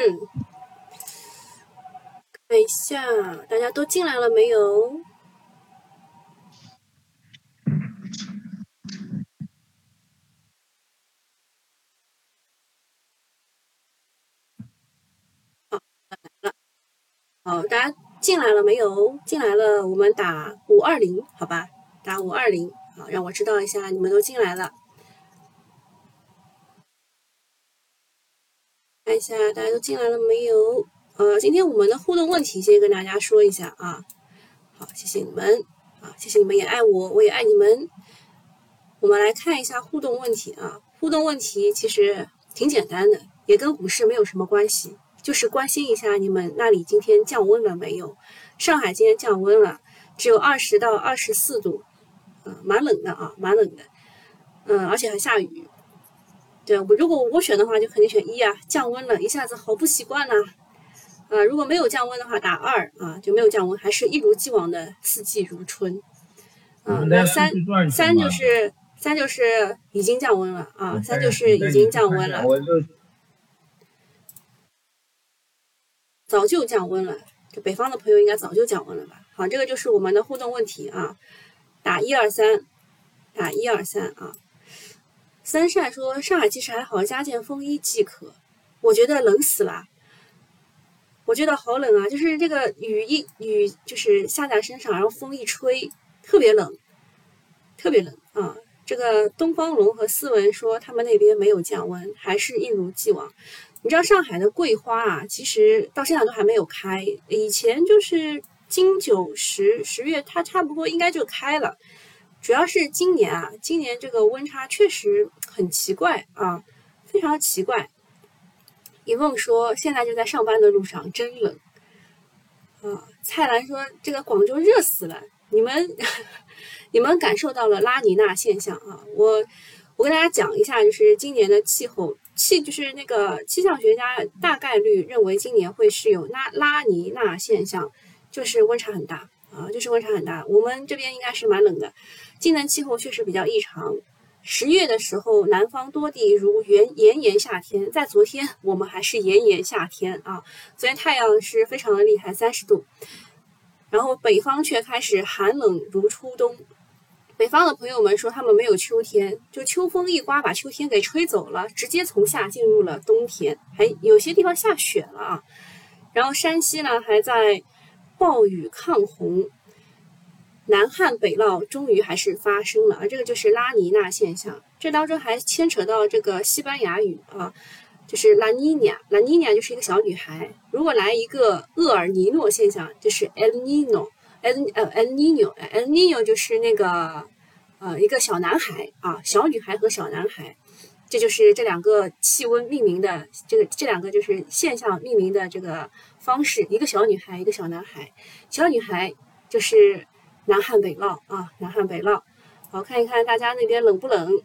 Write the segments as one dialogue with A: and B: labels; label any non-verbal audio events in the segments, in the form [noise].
A: 嗯，看一下大家都进来了没有？好，来了。好，大家进来了没有？进来了，我们打五二零，好吧？打五二零，好，让我知道一下你们都进来了。看一下大家都进来了没有？呃，今天我们的互动问题先跟大家说一下啊。好，谢谢你们啊，谢谢你们也爱我，我也爱你们。我们来看一下互动问题啊。互动问题其实挺简单的，也跟股市没有什么关系，就是关心一下你们那里今天降温了没有？上海今天降温了，只有二十到二十四度，嗯，蛮冷的啊，蛮冷的，嗯，而且还下雨。对我，如果我选的话，就肯定选一啊，降温了，一下子好不习惯呐。啊，如果没有降温的话，打二啊，就没有降温，还是一如既往的四季如春。啊，那三三就是三就是已经降温了啊，三就是已经降温了，早就降温了。这北方的朋友应该早就降温了吧？好，这个就是我们的互动问题啊，打一二三，打一二三啊。三善说：“上海其实还好，加件风衣即可。我觉得冷死了，我觉得好冷啊！就是这个雨一雨就是下在身上，然后风一吹，特别冷，特别冷啊！这个东方龙和思文说他们那边没有降温，还是一如既往。你知道上海的桂花啊，其实到现在都还没有开，以前就是金九十十月，它差不多应该就开了。”主要是今年啊，今年这个温差确实很奇怪啊，非常奇怪。一梦说现在就在上班的路上，真冷。啊，蔡澜说这个广州热死了，你们 [laughs] 你们感受到了拉尼娜现象啊？我我跟大家讲一下，就是今年的气候气，就是那个气象学家大概率认为今年会是有拉拉尼娜现象，就是温差很大啊，就是温差很大。我们这边应该是蛮冷的。今年气候确实比较异常，十月的时候，南方多地如炎炎炎夏天，在昨天我们还是炎炎夏天啊，昨天太阳是非常的厉害，三十度，然后北方却开始寒冷如初冬。北方的朋友们说他们没有秋天，就秋风一刮把秋天给吹走了，直接从夏进入了冬天，还有些地方下雪了啊。然后山西呢还在暴雨抗洪。南旱北涝终于还是发生了，而这个就是拉尼娜现象，这当中还牵扯到这个西班牙语啊，就是拉尼尼亚，拉尼尼亚就是一个小女孩。如果来一个厄尔尼诺现象，就是 El Nino，El 呃 El Nino，El Nino 就是那个呃一个小男孩啊，小女孩和小男孩，这就是这两个气温命名的这个这两个就是现象命名的这个方式，一个小女孩，一个小男孩，小女孩就是。南旱北涝啊，南旱北涝，好看一看大家那边冷不冷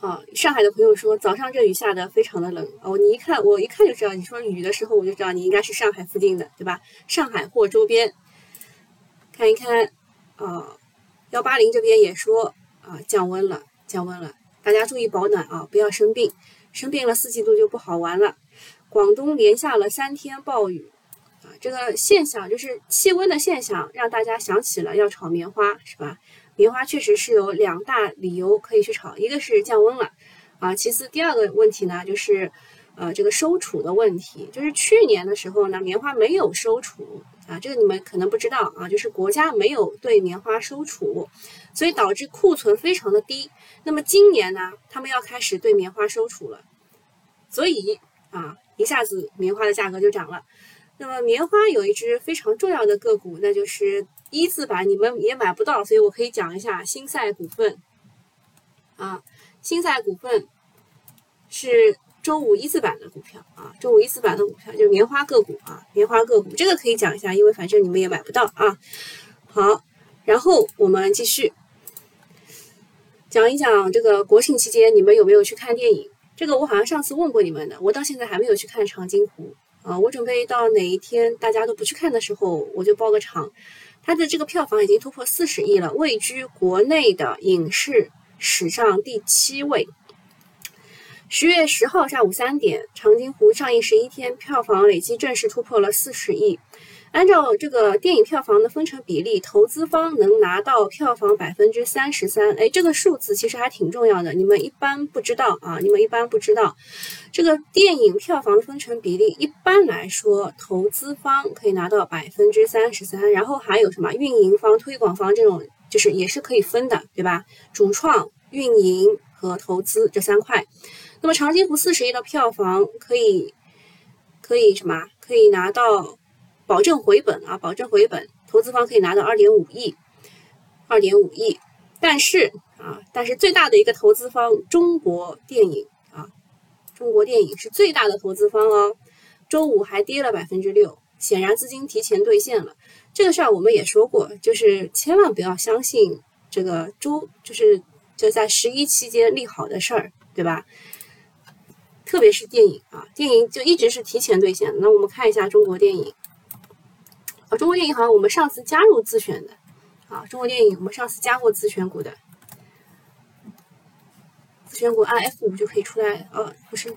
A: 啊？上海的朋友说早上这雨下的非常的冷哦，你一看我一看就知道，你说雨的时候我就知道你应该是上海附近的对吧？上海或周边，看一看啊，幺八零这边也说啊降温了，降温了，大家注意保暖啊，不要生病，生病了四季度就不好玩了。广东连下了三天暴雨。这个现象就是气温的现象，让大家想起了要炒棉花，是吧？棉花确实是有两大理由可以去炒，一个是降温了，啊，其次第二个问题呢，就是呃这个收储的问题，就是去年的时候呢，棉花没有收储啊，这个你们可能不知道啊，就是国家没有对棉花收储，所以导致库存非常的低。那么今年呢，他们要开始对棉花收储了，所以啊，一下子棉花的价格就涨了。那么棉花有一只非常重要的个股，那就是一字板，你们也买不到，所以我可以讲一下新赛股份。啊，新赛股份是周五一字板的股票啊，周五一字板的股票就是棉花个股啊，棉花个股这个可以讲一下，因为反正你们也买不到啊。好，然后我们继续讲一讲这个国庆期间你们有没有去看电影？这个我好像上次问过你们的，我到现在还没有去看《长津湖》。啊，我准备到哪一天大家都不去看的时候，我就包个场。它的这个票房已经突破四十亿了，位居国内的影视史上第七位。十月十号下午三点，《长津湖》上映十一天，票房累计正式突破了四十亿。按照这个电影票房的分成比例，投资方能拿到票房百分之三十三。哎，这个数字其实还挺重要的，你们一般不知道啊，你们一般不知道，这个电影票房分成比例，一般来说，投资方可以拿到百分之三十三，然后还有什么运营方、推广方这种，就是也是可以分的，对吧？主创、运营和投资这三块。那么《长津湖》四十亿的票房可以，可以什么？可以拿到。保证回本啊，保证回本，投资方可以拿到二点五亿，二点五亿。但是啊，但是最大的一个投资方中国电影啊，中国电影是最大的投资方哦。周五还跌了百分之六，显然资金提前兑现了。这个事儿我们也说过，就是千万不要相信这个周，就是就在十一期间利好的事儿，对吧？特别是电影啊，电影就一直是提前兑现。那我们看一下中国电影。啊，中国电影好像我们上次加入自选的，啊，中国电影我们上次加过自选股的，自选股按 F 五就可以出来，呃，不是，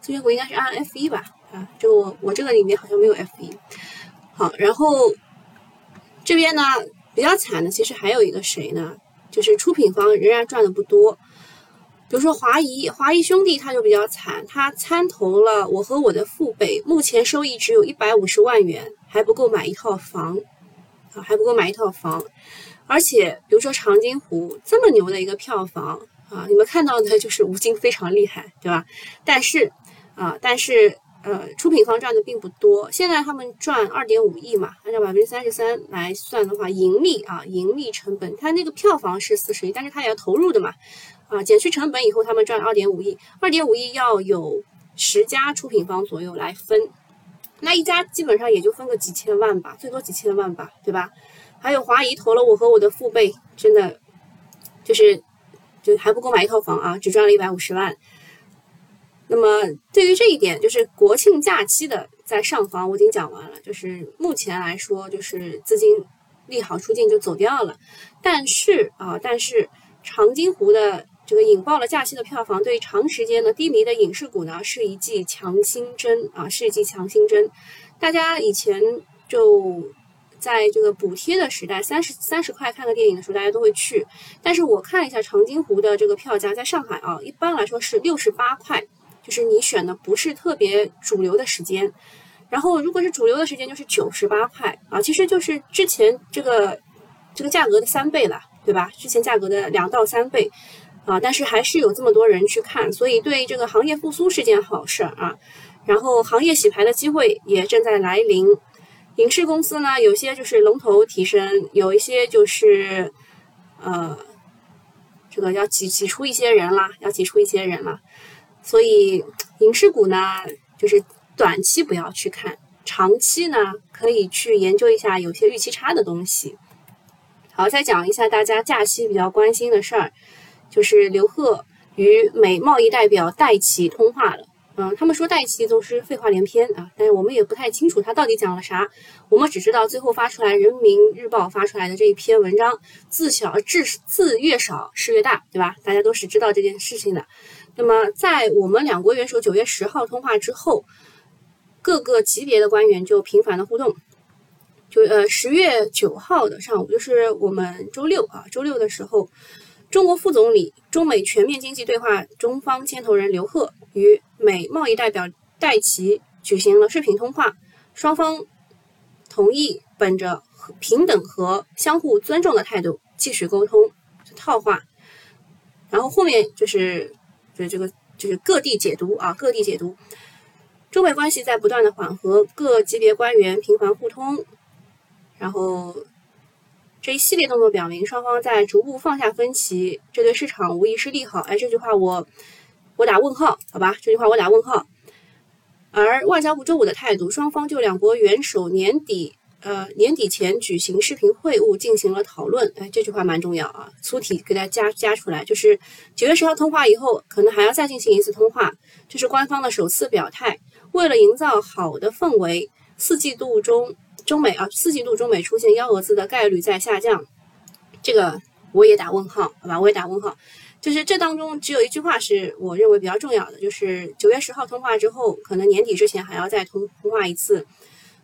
A: 自选股应该是按 F 一吧，啊，就我我这个里面好像没有 F 一，好，然后这边呢比较惨的其实还有一个谁呢，就是出品方仍然赚的不多。比如说华谊，华谊兄弟他就比较惨，他参投了我和我的父辈，目前收益只有一百五十万元，还不够买一套房，啊，还不够买一套房。而且比如说长津湖这么牛的一个票房啊，你们看到的就是 [laughs] 吴京非常厉害，对吧？但是啊，但是呃，出品方赚的并不多。现在他们赚二点五亿嘛，按照百分之三十三来算的话，盈利啊，盈利成本，它那个票房是四十亿，但是它也要投入的嘛。啊，减去成本以后，他们赚二点五亿，二点五亿要有十家出品方左右来分，那一家基本上也就分个几千万吧，最多几千万吧，对吧？还有华谊投了我和我的父辈，真的就是就还不够买一套房啊，只赚了一百五十万。那么对于这一点，就是国庆假期的在上房，我已经讲完了，就是目前来说，就是资金利好出尽就走掉了，但是啊，但是长津湖的。这个引爆了假期的票房，对长时间的低迷的影视股呢，是一剂强心针啊，是一剂强心针。大家以前就在这个补贴的时代，三十三十块看个电影的时候，大家都会去。但是我看了一下长津湖的这个票价，在上海啊，一般来说是六十八块，就是你选的不是特别主流的时间。然后如果是主流的时间，就是九十八块啊，其实就是之前这个这个价格的三倍了，对吧？之前价格的两到三倍。啊，但是还是有这么多人去看，所以对这个行业复苏是件好事儿啊。然后行业洗牌的机会也正在来临，影视公司呢，有些就是龙头提升，有一些就是呃，这个要挤挤出一些人啦，要挤出一些人了。所以影视股呢，就是短期不要去看，长期呢可以去研究一下有些预期差的东西。好，再讲一下大家假期比较关心的事儿。就是刘鹤与美贸易代表戴奇通话了，嗯，他们说戴奇总是废话连篇啊，但是我们也不太清楚他到底讲了啥，我们只知道最后发出来《人民日报》发出来的这一篇文章，字小字字越少事越大，对吧？大家都是知道这件事情的。那么在我们两国元首九月十号通话之后，各个级别的官员就频繁的互动，就呃十月九号的上午，就是我们周六啊，周六的时候。中国副总理、中美全面经济对话中方牵头人刘鹤与美贸易代表戴奇举行了视频通话，双方同意本着平等和相互尊重的态度继续沟通。套话，然后后面就是就是这个就是各地解读啊，各地解读，中美关系在不断的缓和，各级别官员频繁互通，然后。这一系列动作表明，双方在逐步放下分歧，这对市场无疑是利好。哎，这句话我我打问号，好吧？这句话我打问号。而外交部周五的态度，双方就两国元首年底呃年底前举行视频会晤进行了讨论。哎，这句话蛮重要啊，粗体给大家加加出来，就是九月十号通话以后，可能还要再进行一次通话，这是官方的首次表态。为了营造好的氛围，四季度中。中美啊，四季度中美出现幺蛾子的概率在下降，这个我也打问号，好吧，我也打问号。就是这当中只有一句话是我认为比较重要的，就是九月十号通话之后，可能年底之前还要再通通话一次。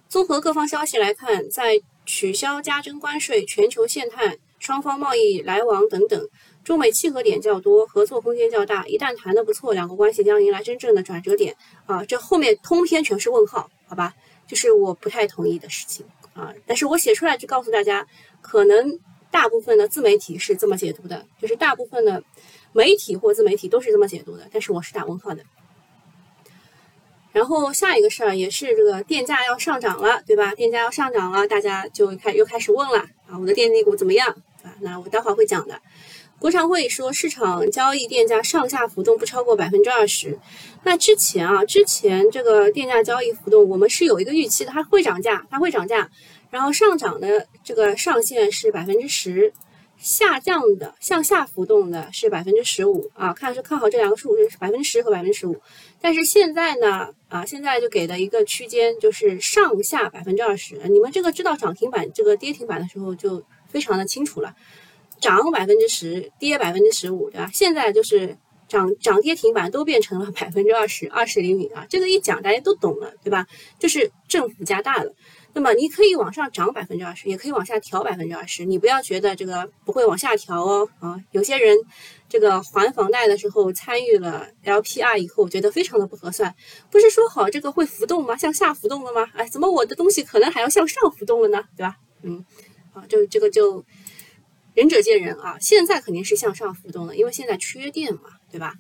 A: 综合各方消息来看，在取消加征关税、全球限碳、双方贸易来往等等，中美契合点较多，合作空间较大。一旦谈得不错，两国关系将迎来真正的转折点啊！这后面通篇全是问号，好吧？就是我不太同意的事情啊。但是我写出来就告诉大家，可能大部分的自媒体是这么解读的，就是大部分的媒体或自媒体都是这么解读的，但是我是打问号的。然后下一个事儿也是这个电价要上涨了，对吧？电价要上涨了，大家就开又开始问了啊，我的电力股怎么样啊？那我待会儿会讲的。国常会说市场交易电价上下浮动不超过百分之二十。那之前啊，之前这个电价交易浮动我们是有一个预期的，它会涨价，它会涨价，然后上涨的这个上限是百分之十。下降的向下浮动的是百分之十五啊，看是看好这两个数是百分之十和百分之十五，但是现在呢啊，现在就给的一个区间就是上下百分之二十。你们这个知道涨停板这个跌停板的时候就非常的清楚了，涨百分之十，跌百分之十五，对吧？现在就是涨涨跌停板都变成了百分之二十，二十厘米啊，这个一讲大家都懂了，对吧？就是政府加大了。那么你可以往上涨百分之二十，也可以往下调百分之二十。你不要觉得这个不会往下调哦啊！有些人这个还房贷的时候参与了 LPR 以后，觉得非常的不合算。不是说好这个会浮动吗？向下浮动了吗？哎，怎么我的东西可能还要向上浮动了呢？对吧？嗯，啊，就这个就仁者见仁啊。现在肯定是向上浮动的，因为现在缺电嘛，对吧？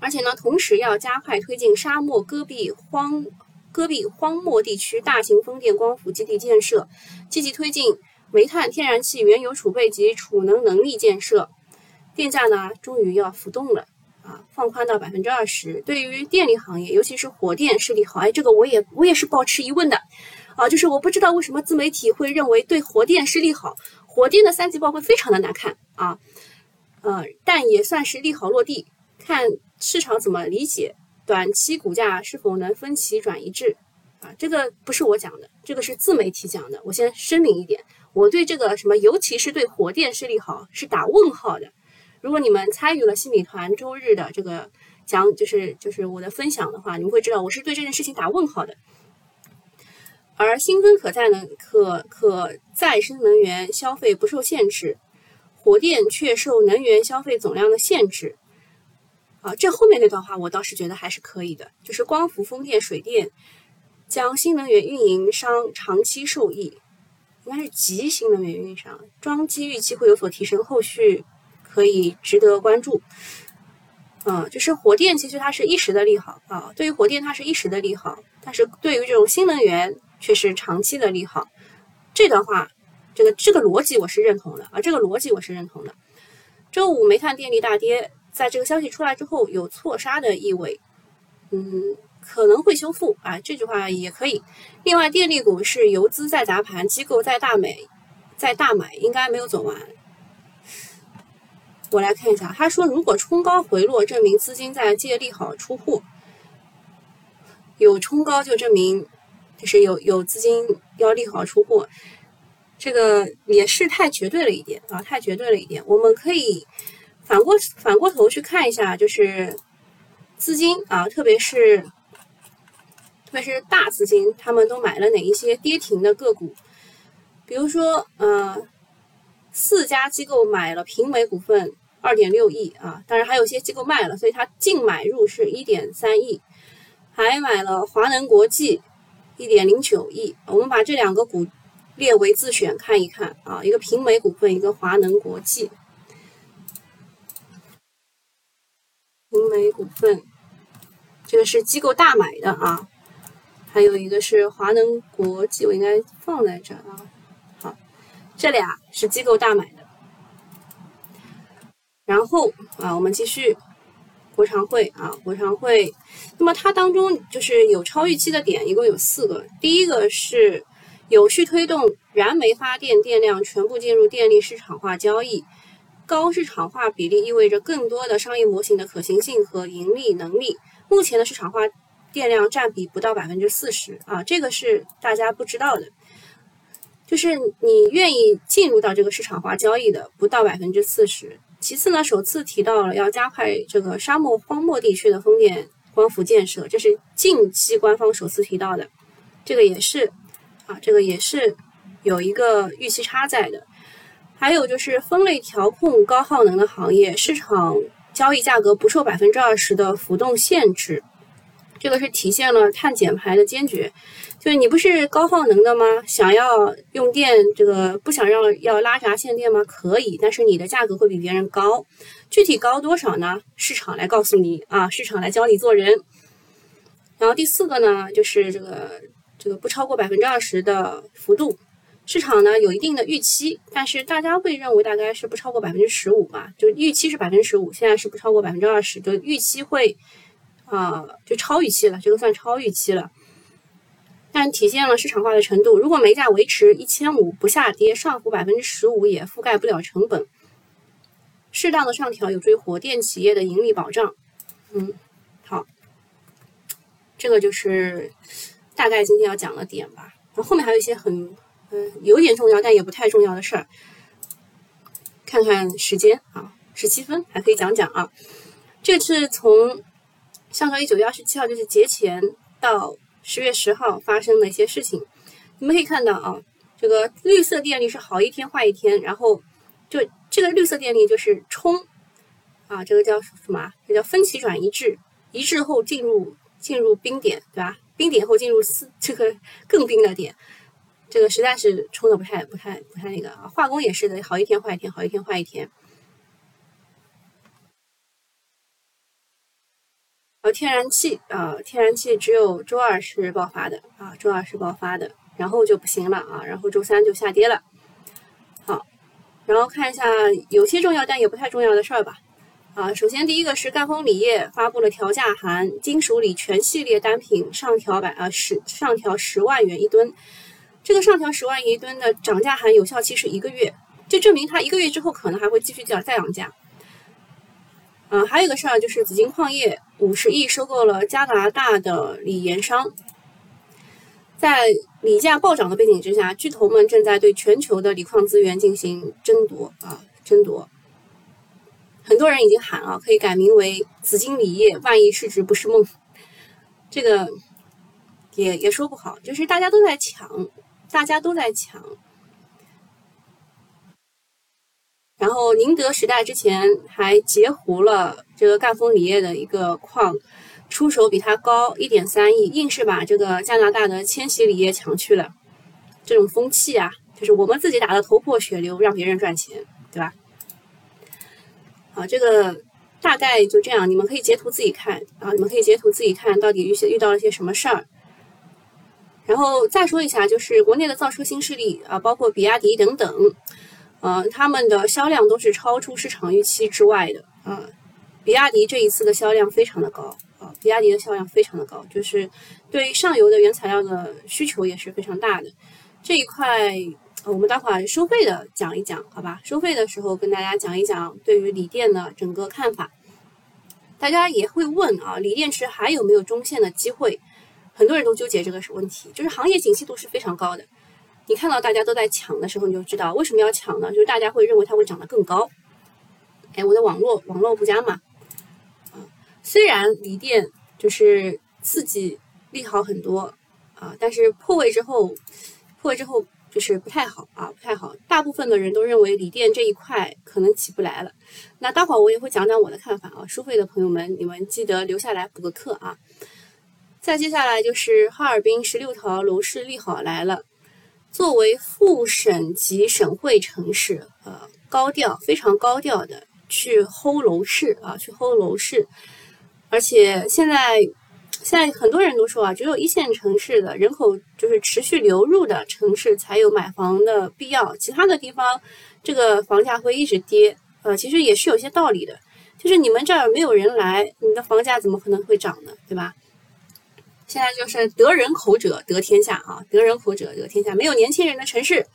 A: 而且呢，同时要加快推进沙漠戈壁荒。戈壁荒漠地区大型风电光伏基地建设，积极推进煤炭、天然气、原油储备及储能能力建设。电价呢，终于要浮动了啊，放宽到百分之二十。对于电力行业，尤其是火电是利好。哎，这个我也我也是保持疑问的啊，就是我不知道为什么自媒体会认为对火电是利好，火电的三季报会非常的难看啊，呃，但也算是利好落地，看市场怎么理解。短期股价是否能分歧转一致啊？这个不是我讲的，这个是自媒体讲的。我先声明一点，我对这个什么，尤其是对火电是利好，是打问号的。如果你们参与了新米团周日的这个讲，就是就是我的分享的话，你们会知道我是对这件事情打问号的。而新增可再能可可再生能源消费不受限制，火电却受能源消费总量的限制。啊，这后面那段话我倒是觉得还是可以的，就是光伏、风电、水电将新能源运营商长期受益，应该是集新能源运营商装机预期会有所提升，后续可以值得关注。嗯，就是火电其实它是一时的利好啊，对于火电它是一时的利好，但是对于这种新能源却是长期的利好。这段话，这个这个逻辑我是认同的啊，这个逻辑我是认同的。周五煤炭电力大跌。在这个消息出来之后，有错杀的意味，嗯，可能会修复啊，这句话也可以。另外，电力股是游资在砸盘，机构在大买，在大买，应该没有走完。我来看一下，他说如果冲高回落，证明资金在借利好出货，有冲高就证明就是有有资金要利好出货，这个也是太绝对了一点啊，太绝对了一点。我们可以。反过反过头去看一下，就是资金啊，特别是特别是大资金，他们都买了哪一些跌停的个股？比如说，呃，四家机构买了平美股份二点六亿啊，当然还有些机构卖了，所以它净买入是一点三亿，还买了华能国际一点零九亿。我们把这两个股列为自选看一看啊，一个平美股份，一个华能国际。平美股份，这个是机构大买的啊，还有一个是华能国际，我应该放在这啊。好，这俩是机构大买的。然后啊，我们继续国常会啊，国常会，那么它当中就是有超预期的点，一共有四个。第一个是有序推动燃煤发电电量全部进入电力市场化交易。高市场化比例意味着更多的商业模型的可行性和盈利能力。目前的市场化电量占比不到百分之四十啊，这个是大家不知道的。就是你愿意进入到这个市场化交易的不到百分之四十，其次呢，首次提到了要加快这个沙漠荒漠地区的风电光伏建设，这是近期官方首次提到的，这个也是啊，这个也是有一个预期差在的。还有就是分类调控高耗能的行业，市场交易价格不受百分之二十的浮动限制，这个是体现了碳减排的坚决。就是你不是高耗能的吗？想要用电，这个不想让要拉闸限电吗？可以，但是你的价格会比别人高。具体高多少呢？市场来告诉你啊，市场来教你做人。然后第四个呢，就是这个这个不超过百分之二十的幅度。市场呢有一定的预期，但是大家会认为大概是不超过百分之十五嘛？就预期是百分之十五，现在是不超过百分之二十，就预期会啊，就超预期了，这个算超预期了。但体现了市场化的程度。如果煤价维持一千五不下跌，上浮百分之十五也覆盖不了成本。适当的上调有助于火电企业的盈利保障。嗯，好，这个就是大概今天要讲的点吧。然后后面还有一些很。嗯，有点重要，但也不太重要的事儿。看看时间啊，十七分，还可以讲讲啊。这是从上周一九月二十七号，就是节前到十月十号发生的一些事情。你们可以看到啊，这个绿色电力是好一天坏一天，然后就这个绿色电力就是冲啊，这个叫什么？这叫分歧转移制，一制后进入进入冰点，对吧？冰点后进入四这个更冰的点。这个实在是冲的不太、不太、不太那个！化工也是的，好一天坏一天，好一天坏一天。然后天然气啊，天然气只有周二是爆发的啊，周二是爆发的，然后就不行了啊，然后周三就下跌了。好，然后看一下有些重要但也不太重要的事儿吧。啊，首先第一个是赣锋锂业发布了调价函，金属锂全系列单品上调百啊十上调十万元一吨。这个上调十万元一吨的涨价函有效期是一个月，就证明它一个月之后可能还会继续降再涨价。啊，还有一个事儿就是紫金矿业五十亿收购了加拿大的锂盐商，在锂价暴涨的背景之下，巨头们正在对全球的锂矿资源进行争夺啊，争夺。很多人已经喊啊，可以改名为紫金锂业，万亿市值不是梦。这个也也说不好，就是大家都在抢。大家都在抢，然后宁德时代之前还截胡了这个赣锋锂业的一个矿，出手比它高一点三亿，硬是把这个加拿大的千禧锂业抢去了。这种风气啊，就是我们自己打的头破血流，让别人赚钱，对吧？好，这个大概就这样，你们可以截图自己看啊，你们可以截图自己看到底遇些遇到了些什么事儿。然后再说一下，就是国内的造车新势力啊，包括比亚迪等等，呃，他们的销量都是超出市场预期之外的啊。比亚迪这一次的销量非常的高啊，比亚迪的销量非常的高，就是对上游的原材料的需求也是非常大的。这一块我们待会儿收费的讲一讲，好吧？收费的时候跟大家讲一讲对于锂电的整个看法。大家也会问啊，锂电池还有没有中线的机会？很多人都纠结这个问题，就是行业景气度是非常高的。你看到大家都在抢的时候，你就知道为什么要抢呢？就是大家会认为它会涨得更高。哎，我的网络网络不佳嘛？啊，虽然锂电就是刺激利好很多啊，但是破位之后，破位之后就是不太好啊，不太好。大部分的人都认为锂电这一块可能起不来了。那待会儿我也会讲讲我的看法啊。收费的朋友们，你们记得留下来补个课啊。再接下来就是哈尔滨十六条楼市利好来了。作为副省级省会城市，呃，高调非常高调的去薅楼市啊，去薅楼市。而且现在现在很多人都说啊，只有一线城市的人口就是持续流入的城市才有买房的必要，其他的地方这个房价会一直跌。呃，其实也是有些道理的，就是你们这儿没有人来，你的房价怎么可能会涨呢？对吧？现在就是得人口者得天下啊，得人口者得天下。没有年轻人的城市，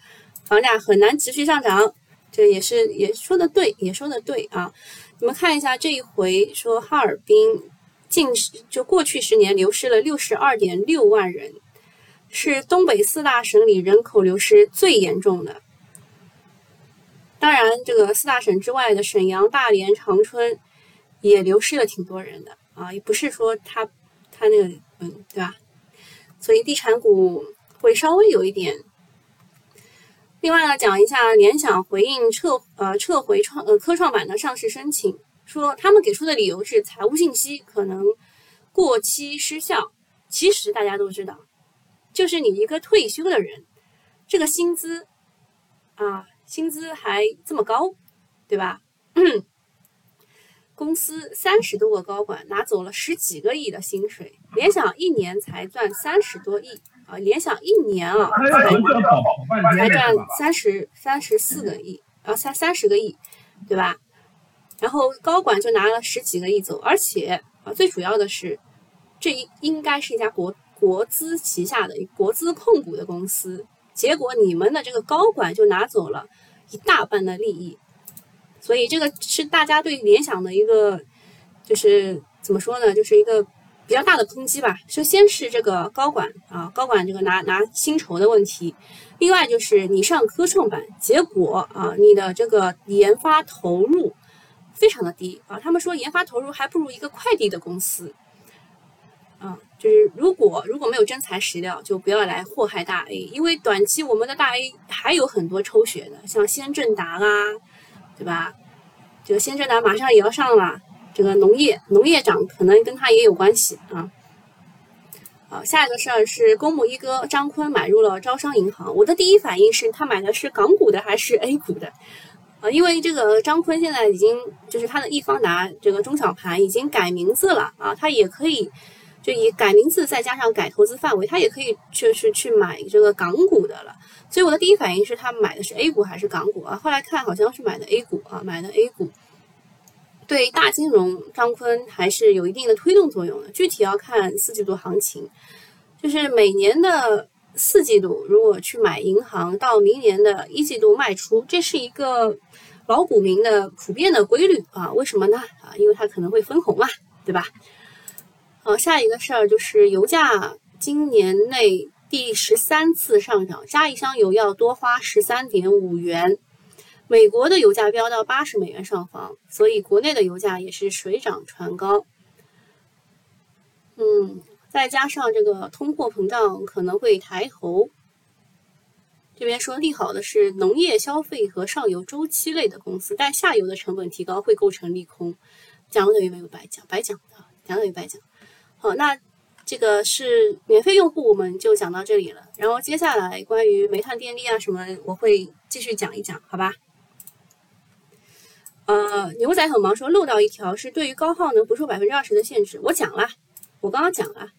A: 房价很难持续上涨。这也是也说的对，也说的对啊。你们看一下这一回，说哈尔滨近就过去十年流失了六十二点六万人，是东北四大省里人口流失最严重的。当然，这个四大省之外的沈阳、大连、长春也流失了挺多人的啊，也不是说他他那个对吧？所以地产股会稍微有一点。另外呢，讲一下联想回应撤呃撤回创呃科创板的上市申请，说他们给出的理由是财务信息可能过期失效。其实大家都知道，就是你一个退休的人，这个薪资啊。薪资还这么高，对吧？公司三十多个高管拿走了十几个亿的薪水，联想一年才赚三十多亿啊！联想一年啊，才才赚三十三十四个亿啊，三三十个亿，对吧？然后高管就拿了十几个亿走，而且啊，最主要的是，这应应该是一家国国资旗下的国资控股的公司，结果你们的这个高管就拿走了。一大半的利益，所以这个是大家对联想的一个，就是怎么说呢，就是一个比较大的抨击吧。首先是这个高管啊，高管这个拿拿薪酬的问题，另外就是你上科创板，结果啊，你的这个研发投入非常的低啊，他们说研发投入还不如一个快递的公司。啊，就是如果如果没有真材实料，就不要来祸害大 A，因为短期我们的大 A 还有很多抽血的，像先正达啊，对吧？这个先正达马上也要上了，这个农业农业涨可能跟它也有关系啊。好，下一个事儿是公募一哥张坤买入了招商银行，我的第一反应是他买的是港股的还是 A 股的？啊，因为这个张坤现在已经就是他的易方达这个中小盘已经改名字了啊，他也可以。就以改名字再加上改投资范围，他也可以就是去买这个港股的了。所以我的第一反应是他买的是 A 股还是港股啊？后来看好像是买的 A 股啊，买的 A 股。对大金融，张坤还是有一定的推动作用的。具体要看四季度行情，就是每年的四季度如果去买银行，到明年的一季度卖出，这是一个老股民的普遍的规律啊。为什么呢？啊，因为它可能会分红嘛，对吧？好，下一个事儿就是油价今年内第十三次上涨，加一箱油要多花十三点五元。美国的油价飙到八十美元上方，所以国内的油价也是水涨船高。嗯，再加上这个通货膨胀可能会抬头。这边说利好的是农业、消费和上游周期类的公司，但下游的成本提高会构成利空。讲了等于没有白讲，白讲的，讲等于白讲。好，那这个是免费用户，我们就讲到这里了。然后接下来关于煤炭电力啊什么，我会继续讲一讲，好吧？呃，牛仔很忙说漏到一条是对于高耗能不受百分之二十的限制，我讲了，我刚刚讲了。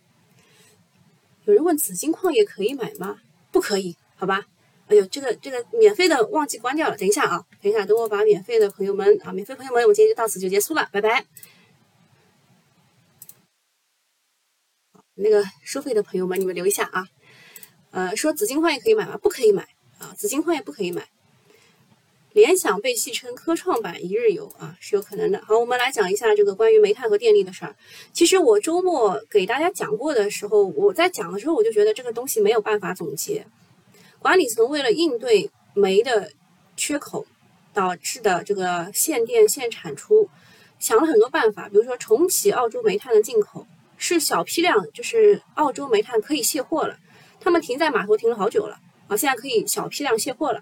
A: 有人问紫金矿业可以买吗？不可以，好吧？哎呦，这个这个免费的忘记关掉了，等一下啊，等一下，等我把免费的朋友们啊，免费朋友们，我们今天就到此就结束了，拜拜。那个收费的朋友们，你们留一下啊。呃，说紫金矿业可以买吗？不可以买啊，紫金矿业不可以买。联想被戏称科创板一日游啊，是有可能的。好，我们来讲一下这个关于煤炭和电力的事儿。其实我周末给大家讲过的时候，我在讲的时候我就觉得这个东西没有办法总结。管理层为了应对煤的缺口导致的这个限电限产出，想了很多办法，比如说重启澳洲煤炭的进口。是小批量，就是澳洲煤炭可以卸货了，他们停在码头停了好久了啊，现在可以小批量卸货了。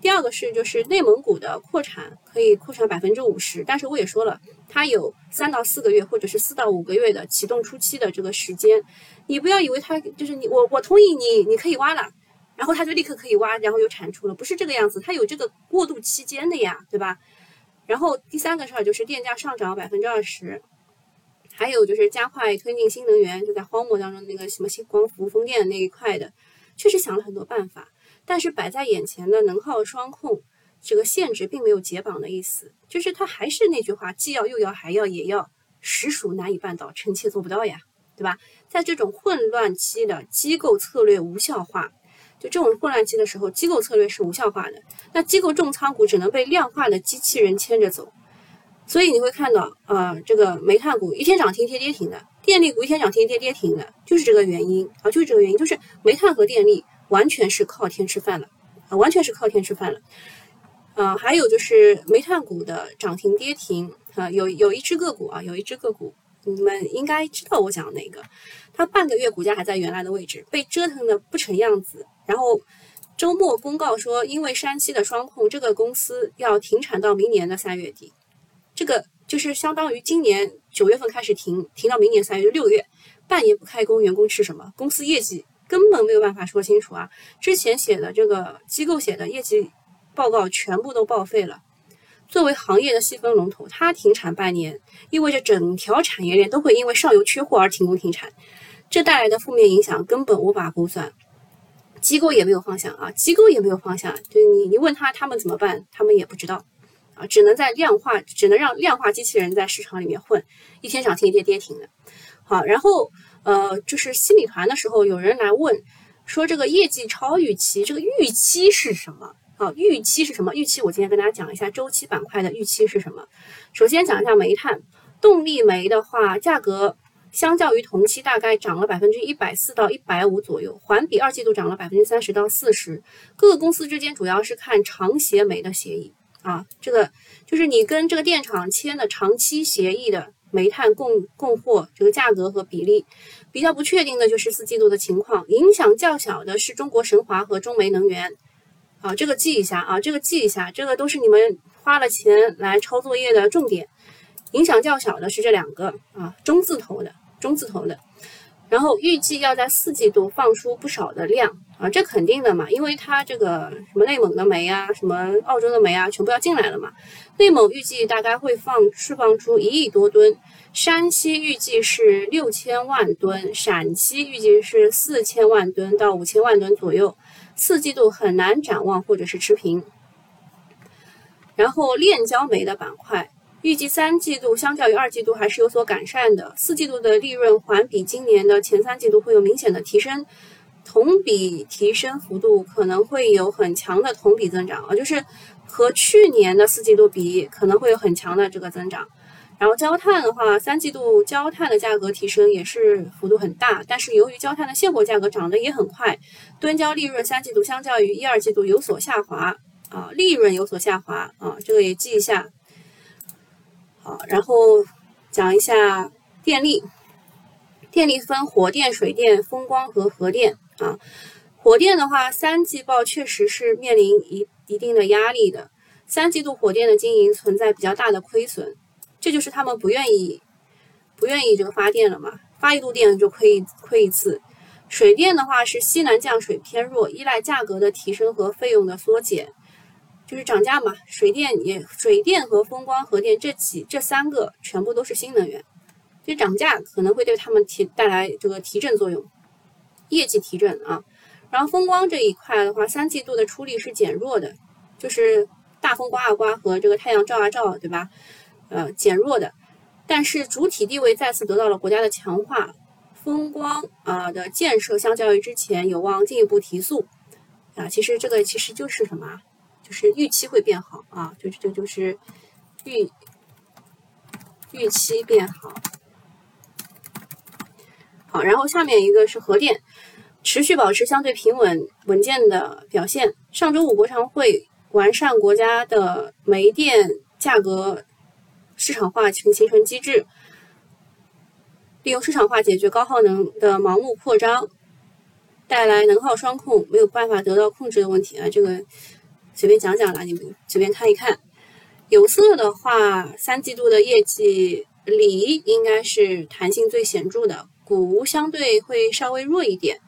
A: 第二个是，就是内蒙古的扩产可以扩产百分之五十，但是我也说了，它有三到四个月或者是四到五个月的启动初期的这个时间，你不要以为它就是你我我同意你你可以挖了，然后它就立刻可以挖，然后有产出了，不是这个样子，它有这个过渡期间的呀，对吧？然后第三个事儿就是电价上涨百分之二十。还有就是加快推进新能源，就在荒漠当中那个什么星光伏、风电那一块的，确实想了很多办法，但是摆在眼前的能耗双控这个限制并没有解绑的意思，就是它还是那句话，既要又要还要也要，实属难以办到，臣妾做不到呀，对吧？在这种混乱期的机构策略无效化，就这种混乱期的时候，机构策略是无效化的，那机构重仓股只能被量化的机器人牵着走。所以你会看到，呃，这个煤炭股一天涨停，一天跌停的；电力股一天涨停，一天跌停的，就是这个原因啊，就是这个原因，就是煤炭和电力完全是靠天吃饭了，啊，完全是靠天吃饭了。啊，还有就是煤炭股的涨停跌停啊，有有一只个股啊，有一只个股，你们应该知道我讲哪个，它半个月股价还在原来的位置，被折腾的不成样子，然后周末公告说，因为山西的双控，这个公司要停产到明年的三月底，这个就是相当于今年九月份开始停，停到明年三月，就六月，半年不开工，员工吃什么？公司业绩根本没有办法说清楚啊，之前写的这个机构写的业绩。报告全部都报废了。作为行业的细分龙头，它停产半年，意味着整条产业链都会因为上游缺货而停工停产。这带来的负面影响根本无法估算。机构也没有方向啊，机构也没有方向。就你你问他他们怎么办，他们也不知道啊，只能在量化，只能让量化机器人在市场里面混，一天涨停一天跌停的。好，然后呃，就是新米团的时候，有人来问说这个业绩超预期，这个预期是什么？好，预期是什么？预期我今天跟大家讲一下周期板块的预期是什么。首先讲一下煤炭，动力煤的话，价格相较于同期大概涨了百分之一百四到一百五左右，环比二季度涨了百分之三十到四十。各个公司之间主要是看长协煤的协议啊，这个就是你跟这个电厂签的长期协议的煤炭供供货这个价格和比例。比较不确定的就是四季度的情况，影响较小的是中国神华和中煤能源。啊，这个记一下啊，这个记一下，这个都是你们花了钱来抄作业的重点。影响较小的是这两个啊，中字头的，中字头的。然后预计要在四季度放出不少的量啊，这肯定的嘛，因为它这个什么内蒙的煤啊，什么澳洲的煤啊，全部要进来了嘛。内蒙预计大概会放释放出一亿多吨，山西预计是六千万吨，陕西预计是四千万吨到五千万吨左右。四季度很难展望，或者是持平。然后炼焦煤的板块，预计三季度相较于二季度还是有所改善的。四季度的利润环比今年的前三季度会有明显的提升，同比提升幅度可能会有很强的同比增长啊，就是和去年的四季度比，可能会有很强的这个增长。然后焦炭的话，三季度焦炭的价格提升也是幅度很大，但是由于焦炭的现货价格涨得也很快，吨焦利润三季度相较于一二季度有所下滑啊，利润有所下滑啊，这个也记一下。好，然后讲一下电力，电力分火电、水电、风光和核电啊。火电的话，三季报确实是面临一一定的压力的，三季度火电的经营存在比较大的亏损。这就是他们不愿意，不愿意这个发电了嘛？发一度电就亏一亏一次。水电的话是西南降水偏弱，依赖价格的提升和费用的缩减，就是涨价嘛。水电也，水电和风光核电这几这三个全部都是新能源，所以涨价可能会对他们提带来这个提振作用，业绩提振啊。然后风光这一块的话，三季度的出力是减弱的，就是大风刮啊刮和这个太阳照啊照，对吧？呃，减弱的，但是主体地位再次得到了国家的强化，风光啊的建设相较于之前有望进一步提速啊。其实这个其实就是什么？就是预期会变好啊，就就就是预预期变好。好，然后下面一个是核电，持续保持相对平稳稳健的表现。上周五国常会完善国家的煤电价格。市场化形形成机制，利用市场化解决高耗能的盲目扩张带来能耗双控没有办法得到控制的问题啊！这个随便讲讲了，你们随便看一看。有色的话，三季度的业绩，锂应该是弹性最显著的，钴相对会稍微弱一点，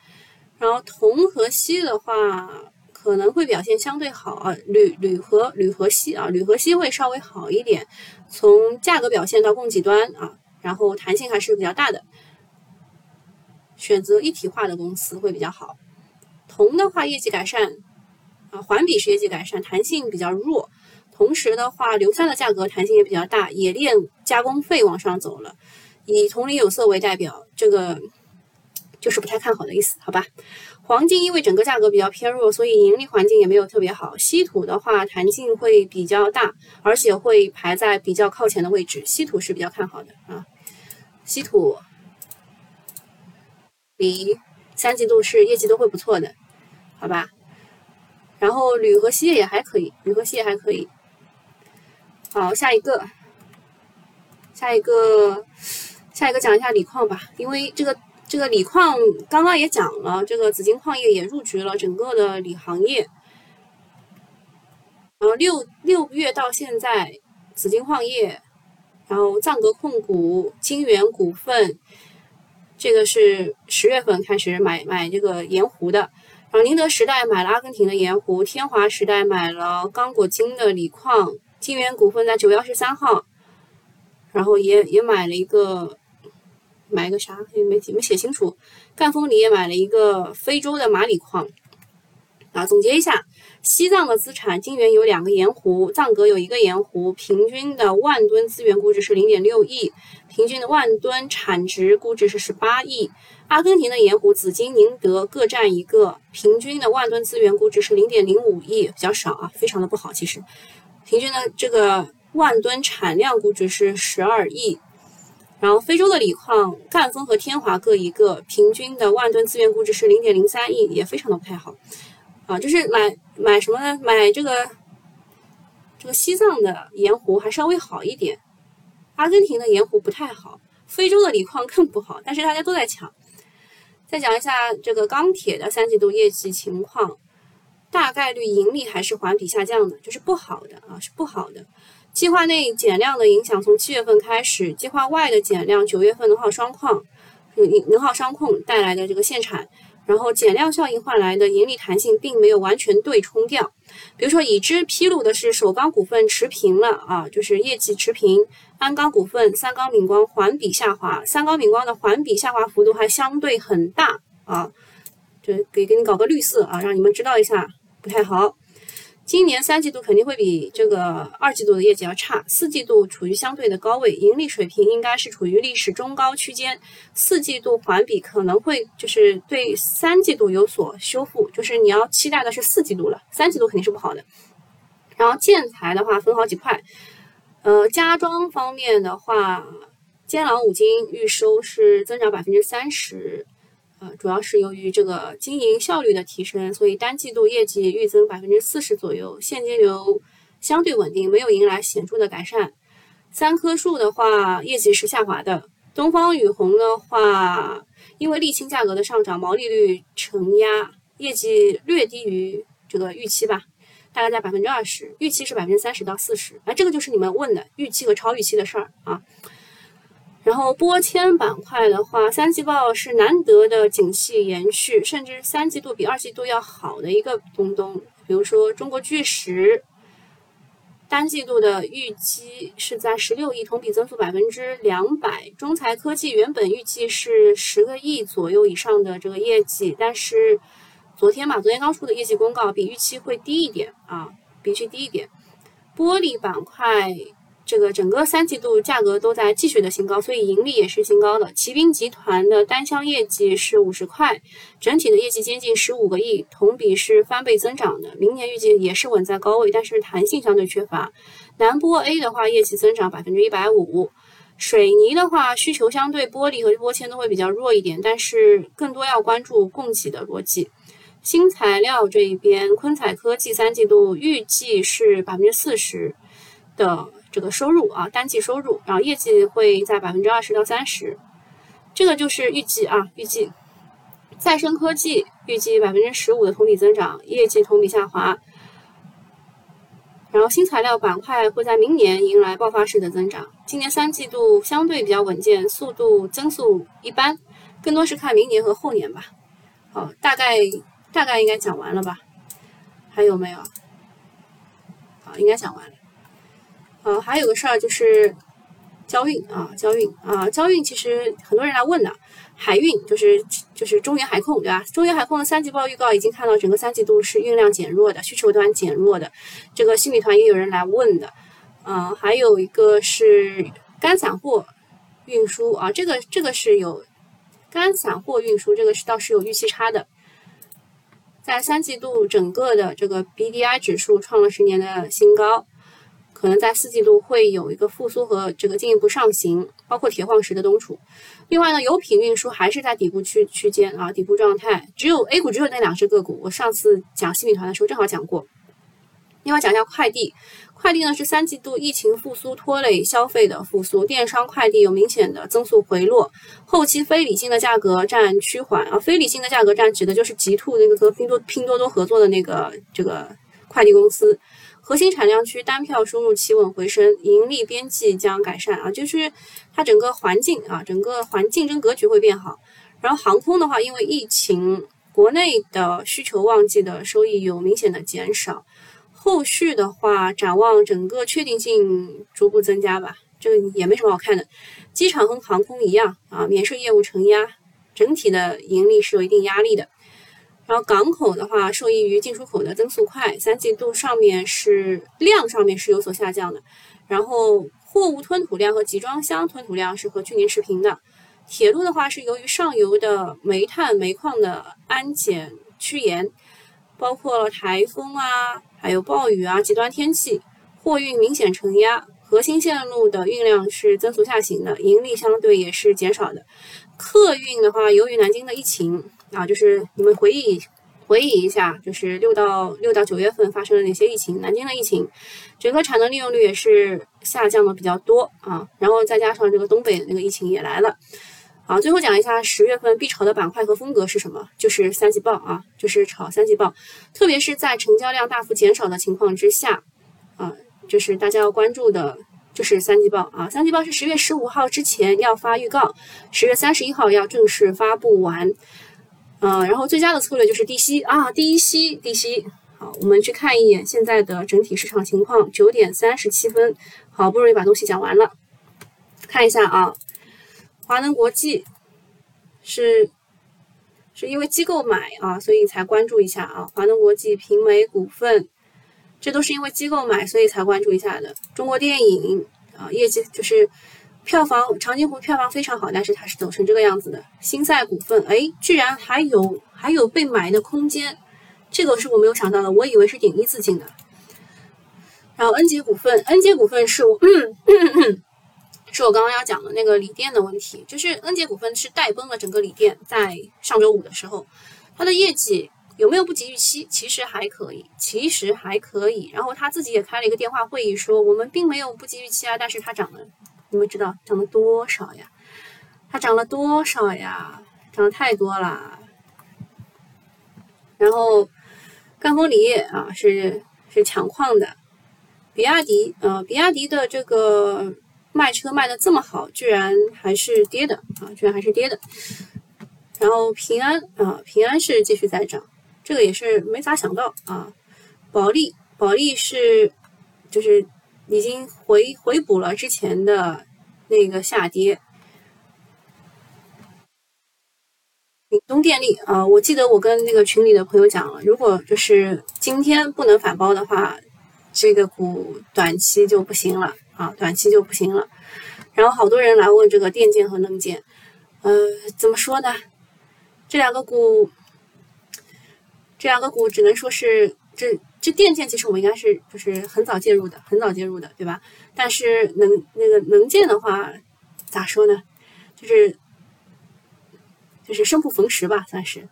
A: 然后铜和锡的话可能会表现相对好啊，铝铝和铝和锡啊，铝和锡会稍微好一点。从价格表现到供给端啊，然后弹性还是比较大的，选择一体化的公司会比较好。铜的话，业绩改善环比是业绩改善，弹性比较弱。同时的话，硫酸的价格弹性也比较大，冶炼加工费往上走了。以铜锂有色为代表，这个就是不太看好的意思，好吧？黄金因为整个价格比较偏弱，所以盈利环境也没有特别好。稀土的话，弹性会比较大，而且会排在比较靠前的位置。稀土是比较看好的啊。稀土、锂三季度是业绩都会不错的，好吧？然后铝和锡也还可以，铝和锡业还可以。好，下一个，下一个，下一个讲一下锂矿吧，因为这个这个锂矿刚刚也讲了，这个紫金矿业也入局了整个的锂行业。然后六六月到现在，紫金矿业，然后藏格控股、金源股份，这个是十月份开始买买这个盐湖的。然后宁德时代买了阿根廷的盐湖，天华时代买了刚果金的锂矿，金源股份在九月二十三号，然后也也买了一个，买一个啥？没没没写清楚。赣锋锂也买了一个非洲的马锂矿。啊，总结一下，西藏的资产，金源有两个盐湖，藏格有一个盐湖，平均的万吨资源估值是零点六亿，平均的万吨产值估值是十八亿。阿根廷的盐湖，紫金、宁德各占一个，平均的万吨资源估值是零点零五亿，比较少啊，非常的不好。其实，平均的这个万吨产量估值是十二亿。然后非洲的锂矿，赣锋和天华各一个，平均的万吨资源估值是零点零三亿，也非常的不太好。啊，就是买买什么呢？买这个这个西藏的盐湖还稍微好一点，阿根廷的盐湖不太好，非洲的锂矿更不好。但是大家都在抢。再讲一下这个钢铁的三季度业绩情况，大概率盈利还是环比下降的，就是不好的啊，是不好的。计划内减量的影响从七月份开始，计划外的减量，九月份能耗双矿，能耗双控带来的这个限产。然后减量效应换来的盈利弹性并没有完全对冲掉，比如说已知披露的是首钢股份持平了啊，就是业绩持平；鞍钢股份、三钢敏光环比下滑，三钢敏光的环比下滑幅度还相对很大啊，就给给你搞个绿色啊，让你们知道一下不太好。今年三季度肯定会比这个二季度的业绩要差，四季度处于相对的高位，盈利水平应该是处于历史中高区间。四季度环比可能会就是对三季度有所修复，就是你要期待的是四季度了，三季度肯定是不好的。然后建材的话分好几块，呃，家装方面的话，坚朗五金预收是增长百分之三十。呃，主要是由于这个经营效率的提升，所以单季度业绩预增百分之四十左右，现金流相对稳定，没有迎来显著的改善。三棵树的话，业绩是下滑的。东方雨虹的话，因为沥青价格的上涨，毛利率承压，业绩略低于这个预期吧，大概在百分之二十，预期是百分之三十到四十。哎，这个就是你们问的预期和超预期的事儿啊。然后玻纤板块的话，三季报是难得的景气延续，甚至三季度比二季度要好的一个东东。比如说中国巨石，单季度的预期是在十六亿，同比增速百分之两百。中材科技原本预计是十个亿左右以上的这个业绩，但是昨天嘛，昨天刚出的业绩公告比预期会低一点啊，比预期低一点。玻璃板块。这个整个三季度价格都在继续的新高，所以盈利也是新高的。骑兵集团的单箱业绩是五十块，整体的业绩接近十五个亿，同比是翻倍增长的。明年预计也是稳在高位，但是弹性相对缺乏。南玻 A 的话，业绩增长百分之一百五。水泥的话，需求相对玻璃和玻纤都会比较弱一点，但是更多要关注供给的逻辑。新材料这一边，昆彩科技三季度预计是百分之四十的。这个收入啊，单季收入，然后业绩会在百分之二十到三十，这个就是预计啊，预计。再生科技预计百分之十五的同比增长，业绩同比下滑。然后新材料板块会在明年迎来爆发式的增长，今年三季度相对比较稳健，速度增速一般，更多是看明年和后年吧。好，大概大概应该讲完了吧？还有没有？好，应该讲完了。呃，还有个事儿就是交运啊，交运啊，交运其实很多人来问的，海运就是就是中原海控对吧？中原海控的三季报预告已经看到整个三季度是运量减弱的，需求端减弱的，这个新米团也有人来问的，嗯，还有一个是干散货运输啊，这个这个是有干散货运输，这个是倒是有预期差的，在三季度整个的这个 BDI 指数创了十年的新高。可能在四季度会有一个复苏和这个进一步上行，包括铁矿石的东储。另外呢，油品运输还是在底部区区间啊，底部状态。只有 A 股只有那两只个股，我上次讲新米团的时候正好讲过。另外讲一下快递，快递呢是三季度疫情复苏拖累消费的复苏，电商快递有明显的增速回落，后期非理性的价格战趋缓啊，非理性的价格战指的就是极兔那个和拼多拼多多合作的那个这个快递公司，核心产量区单票收入企稳回升，盈利边际将改善啊，就是它整个环境啊，整个环竞争格局会变好。然后航空的话，因为疫情，国内的需求旺季的收益有明显的减少。后续的话，展望整个确定性逐步增加吧，这个也没什么好看的。机场和航空一样啊，免税业务承压，整体的盈利是有一定压力的。然后港口的话，受益于进出口的增速快，三季度上面是量上面是有所下降的。然后货物吞吐量和集装箱吞吐量是和去年持平的。铁路的话，是由于上游的煤炭、煤矿的安检趋严，包括了台风啊。还有暴雨啊，极端天气，货运明显承压，核心线路的运量是增速下行的，盈利相对也是减少的。客运的话，由于南京的疫情啊，就是你们回忆回忆一下，就是六到六到九月份发生了哪些疫情？南京的疫情，整个产能利用率也是下降的比较多啊，然后再加上这个东北那个疫情也来了。好，最后讲一下十月份必炒的板块和风格是什么？就是三季报啊，就是炒三季报，特别是在成交量大幅减少的情况之下，啊，就是大家要关注的，就是三季报啊。三季报是十月十五号之前要发预告，十月三十一号要正式发布完，嗯，然后最佳的策略就是低吸啊，低吸低吸。好，我们去看一眼现在的整体市场情况，九点三十七分，好不容易把东西讲完了，看一下啊。华能国际是是因为机构买啊，所以才关注一下啊。华能国际、平煤股份，这都是因为机构买，所以才关注一下的。中国电影啊，业绩就是票房，长津湖票房非常好，但是它是走成这个样子的。新赛股份，哎，居然还有还有被买的空间，这个是我没有想到的，我以为是顶一次进的。然后恩杰股份，恩杰股份是我。是我刚刚要讲的那个锂电的问题，就是恩杰股份是带崩了整个锂电，在上周五的时候，它的业绩有没有不及预期？其实还可以，其实还可以。然后他自己也开了一个电话会议，说我们并没有不及预期啊，但是它涨了，你们知道涨了多少呀？它涨了多少呀？涨了太多了。然后赣锋锂业啊是是抢矿的，比亚迪呃比亚迪的这个。卖车卖的这么好，居然还是跌的啊！居然还是跌的。然后平安啊，平安是继续在涨，这个也是没咋想到啊。保利，保利是就是已经回回补了之前的那个下跌。闽东电力啊，我记得我跟那个群里的朋友讲了，如果就是今天不能反包的话，这个股短期就不行了。啊，短期就不行了。然后好多人来问这个电建和能建，呃，怎么说呢？这两个股，这两个股只能说是这这电建，其实我们应该是就是很早介入的，很早介入的，对吧？但是能那个能建的话，咋说呢？就是就是生不逢时吧，算是。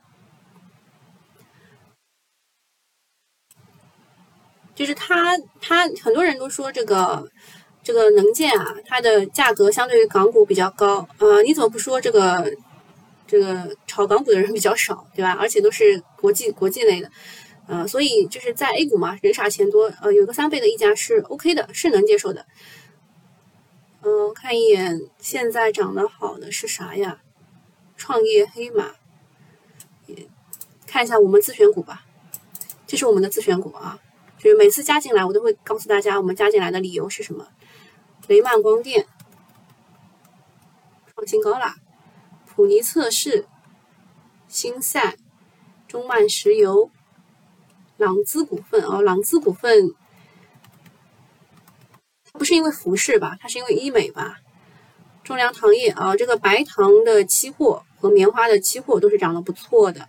A: 就是他他很多人都说这个。这个能建啊，它的价格相对于港股比较高，呃，你怎么不说这个这个炒港股的人比较少，对吧？而且都是国际国际类的，呃，所以就是在 A 股嘛，人傻钱多，呃，有个三倍的溢价是 OK 的，是能接受的。嗯，看一眼现在涨得好的是啥呀？创业黑马，看一下我们自选股吧，这是我们的自选股啊，就是每次加进来，我都会告诉大家我们加进来的理由是什么。雷曼光电创新高啦，普尼测试、新赛、中曼石油、朗姿股份哦，朗姿股份不是因为服饰吧？它是因为医美吧？中粮糖业啊，这个白糖的期货和棉花的期货都是涨得不错的。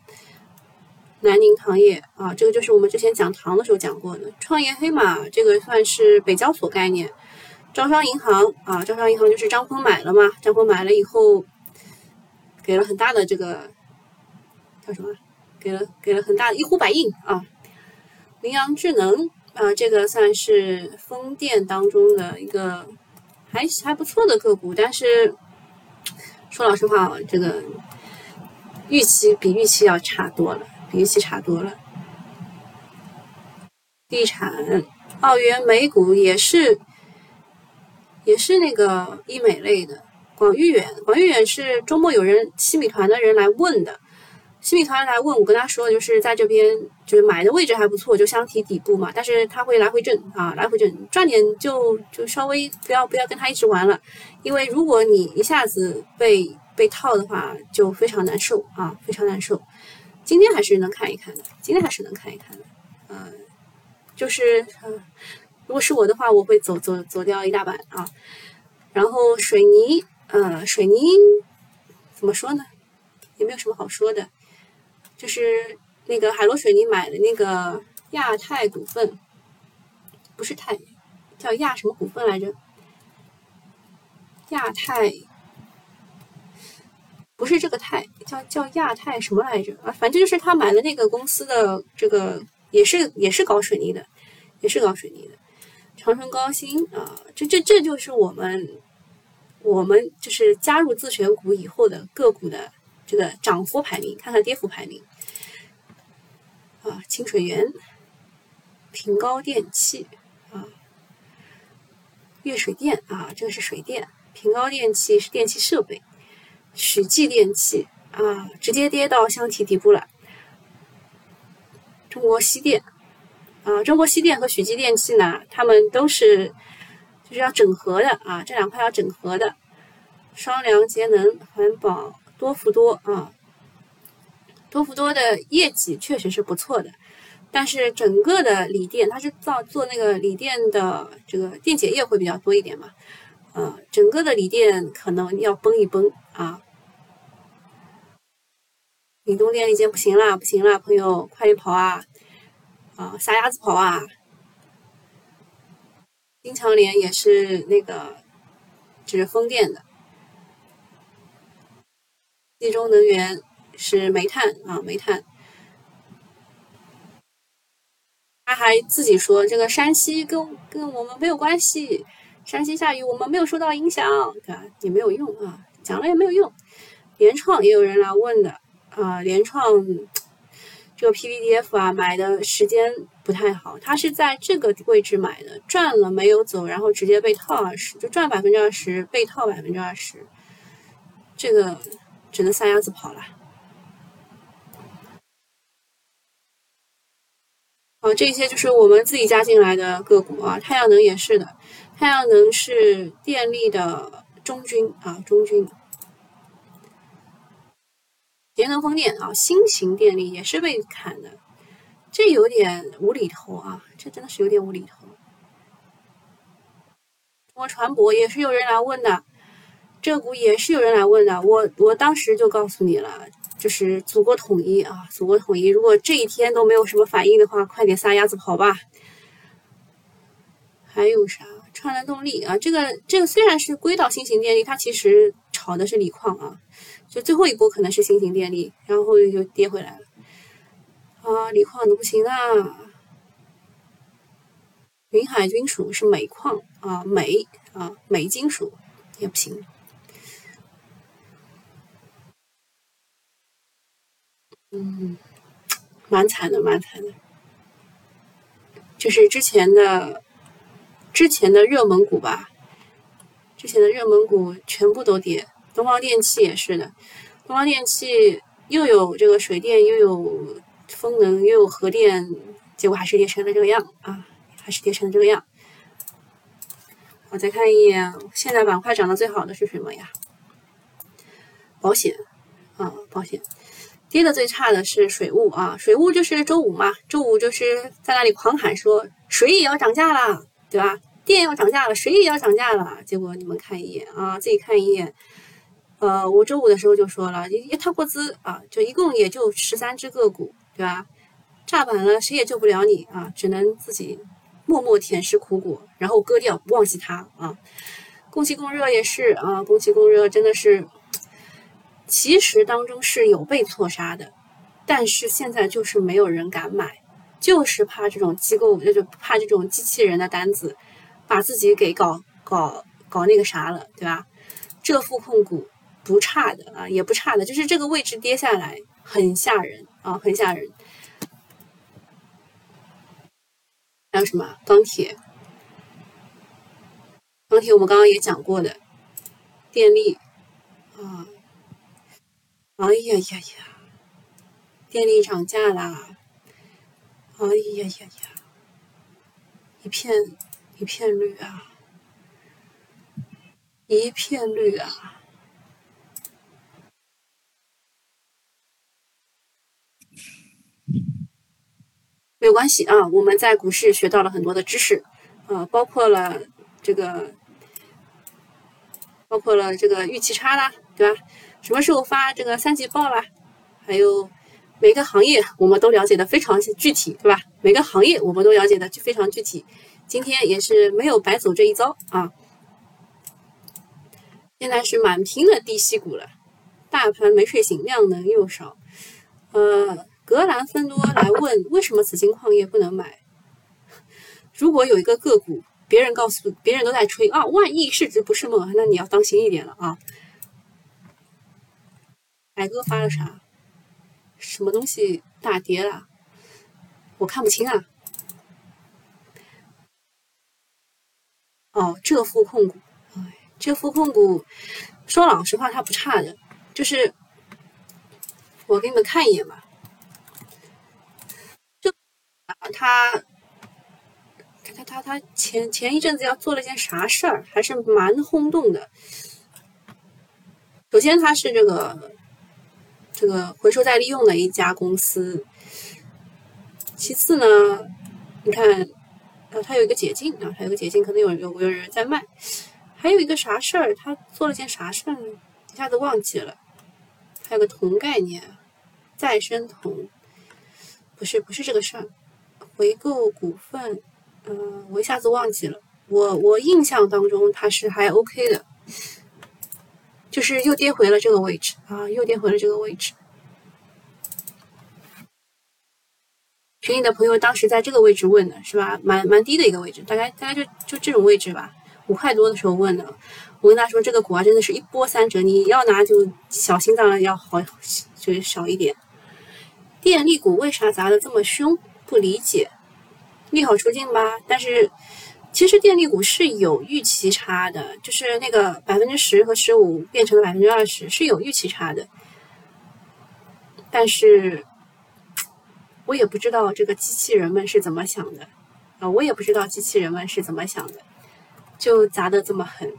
A: 南宁糖业啊，这个就是我们之前讲糖的时候讲过的。创业黑马这个算是北交所概念。招商银行啊，招商银行就是张峰买了嘛，张峰买了以后，给了很大的这个叫什么？给了给了很大的一呼百应啊。羚羊智能啊，这个算是风电当中的一个还还不错的个股，但是说老实话，这个预期比预期要差多了，比预期差多了。地产，澳元美股也是，也是那个医美类的。广誉远，广誉远是周末有人西米团的人来问的。新米团来问我，跟他说就是在这边，就是买的位置还不错，就箱体底部嘛。但是它会来回震啊，来回震，赚点就就稍微不要不要跟它一直玩了，因为如果你一下子被被套的话，就非常难受啊，非常难受。今天还是能看一看的，今天还是能看一看的，呃，就是如果是我的话，我会走走走掉一大半啊。然后水泥，呃，水泥怎么说呢？也没有什么好说的。就是那个海螺水泥买的那个亚太股份，不是太，叫亚什么股份来着？亚太不是这个泰，叫叫亚太什么来着？啊，反正就是他买的那个公司的这个也是也是搞水泥的，也是搞水泥的。长城高新啊，这这这就是我们我们就是加入自选股以后的个股的。这个涨幅排名，看看跌幅排名。啊，清水源、平高电器啊，粤水电啊，这个是水电。平高电器是电气设备。许继电器啊，直接跌到箱体底部了。中国西电啊，中国西电和许继电器呢，他们都是就是要整合的啊，这两块要整合的。双良节能环保。多福多啊，多福多的业绩确实是不错的，但是整个的锂电，它是造做那个锂电的这个电解液会比较多一点嘛，呃，整个的锂电可能要崩一崩啊。闽东电力今天不行了，不行了，朋友快点跑啊，啊，撒丫子跑啊！金强联也是那个，就是风电的。集中能源是煤炭啊，煤炭。他还自己说，这个山西跟跟我们没有关系，山西下雨我们没有受到影响，对吧？也没有用啊，讲了也没有用。联创也有人来问的啊，联创这个 PVDF 啊，买的时间不太好，他是在这个位置买的，赚了没有走，然后直接被套二十，就赚百分之二十，被套百分之二十，这个。只能撒丫子跑了。好，这些就是我们自己加进来的个股啊。太阳能也是的，太阳能是电力的中军啊，中军。节能风电啊，新型电力也是被砍的，这有点无厘头啊，这真的是有点无厘头。中国船舶也是有人来问的。这股也是有人来问的，我我当时就告诉你了，就是祖国统一啊，祖国统一。如果这一天都没有什么反应的话，快点撒丫子跑吧。还有啥？川能动力啊，这个这个虽然是归到新型电力，它其实炒的是锂矿啊，就最后一波可能是新型电力，然后又跌回来了。啊，锂矿都不行啊。云海金属是镁矿啊，镁啊，镁金属也不行。嗯，蛮惨的，蛮惨的。就是之前的之前的热门股吧，之前的热门股全部都跌。东方电气也是的，东方电气又有这个水电，又有风能，又有核电，结果还是跌成了这个样啊，还是跌成了这个样。我再看一眼，现在板块涨得最好的是什么呀？保险啊，保险。跌的最差的是水务啊，水务就是周五嘛，周五就是在那里狂喊说水也要涨价了，对吧？电要涨价了，水也要涨价了。结果你们看一眼啊，自己看一眼。呃，我周五的时候就说了，一套过资啊，就一共也就十三只个股，对吧？炸板了，谁也救不了你啊，只能自己默默舔舐苦果，然后割掉，忘记它啊。供气供热也是啊，供气供热真的是，其实当中是有被错杀的，但是现在就是没有人敢买，就是怕这种机构，就是怕这种机器人的单子把自己给搞搞搞那个啥了，对吧？浙富控股不差的啊，也不差的，就是这个位置跌下来很吓人啊，很吓人。还有什么钢铁？钢铁我们刚刚也讲过的，电力啊，哎呀呀呀，电力涨价啦！哎呀呀呀，一片一片绿啊，一片绿啊！没有关系啊，我们在股市学到了很多的知识，呃，包括了这个，包括了这个预期差啦，对吧？什么时候发这个三季报啦？还有每个行业我们都了解的非常具体，对吧？每个行业我们都了解的就非常具体。今天也是没有白走这一遭啊！现在是满屏的低息股了，大盘没睡醒，量能又少，呃。格兰芬多来问为什么紫金矿业不能买？如果有一个个股，别人告诉别人都在吹啊，万亿市值不是梦，那你要当心一点了啊。海哥发了啥？什么东西大跌了？我看不清啊。哦，浙富控股，哎，浙富控股，说老实话，它不差的，就是我给你们看一眼吧。他，他他他前前一阵子要做了件啥事儿，还是蛮轰动的。首先，它是这个这个回收再利用的一家公司。其次呢，你看，呃，它有一个解禁啊，它有个解禁，可能有有有人在卖。还有一个啥事儿？他做了件啥事儿呢？一下子忘记了。还有个铜概念，再生铜，不是不是这个事儿。回购股份，嗯，我一下子忘记了。我我印象当中它是还 OK 的，就是又跌回了这个位置啊，又跌回了这个位置。群里的朋友当时在这个位置问的是吧？蛮蛮低的一个位置，大概大概就就这种位置吧，五块多的时候问的。我跟他说这个股啊，真的是一波三折，你要拿就小心脏要好，就少一点。电力股为啥砸的这么凶？不理解，利好出尽吧？但是其实电力股是有预期差的，就是那个百分之十和十五变成了百分之二十，是有预期差的。但是我也不知道这个机器人们是怎么想的啊，我也不知道机器人们是怎么想的，就砸的这么狠。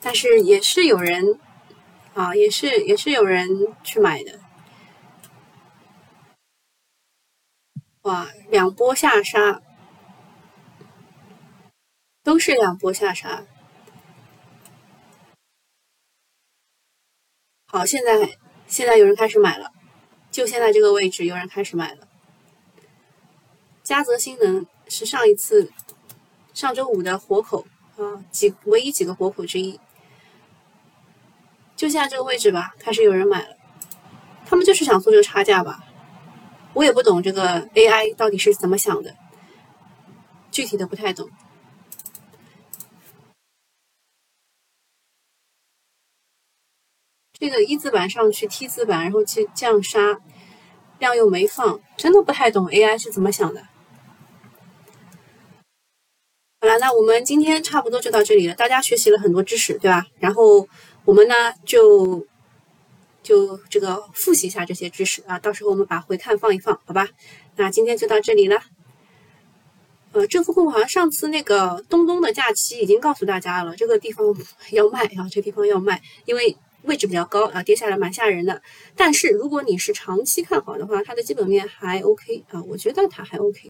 A: 但是也是有人啊，也是也是有人去买的。哇，两波下杀，都是两波下杀。好，现在现在有人开始买了，就现在这个位置有人开始买了。嘉泽新能是上一次上周五的活口啊，几唯一几个活口之一，就现在这个位置吧，开始有人买了，他们就是想做这个差价吧。我也不懂这个 AI 到底是怎么想的，具体的不太懂。这个一字板上去 T 字板，然后去降杀，量又没放，真的不太懂 AI 是怎么想的。好了，那我们今天差不多就到这里了，大家学习了很多知识，对吧？然后我们呢就。就这个复习一下这些知识啊，到时候我们把回看放一放，好吧？那今天就到这里了。呃，政府控好像上次那个东东的假期已经告诉大家了，这个地方 [laughs] 要卖啊，这地方要卖，因为位置比较高啊，跌下来蛮吓人的。但是如果你是长期看好的话，它的基本面还 OK 啊，我觉得它还 OK。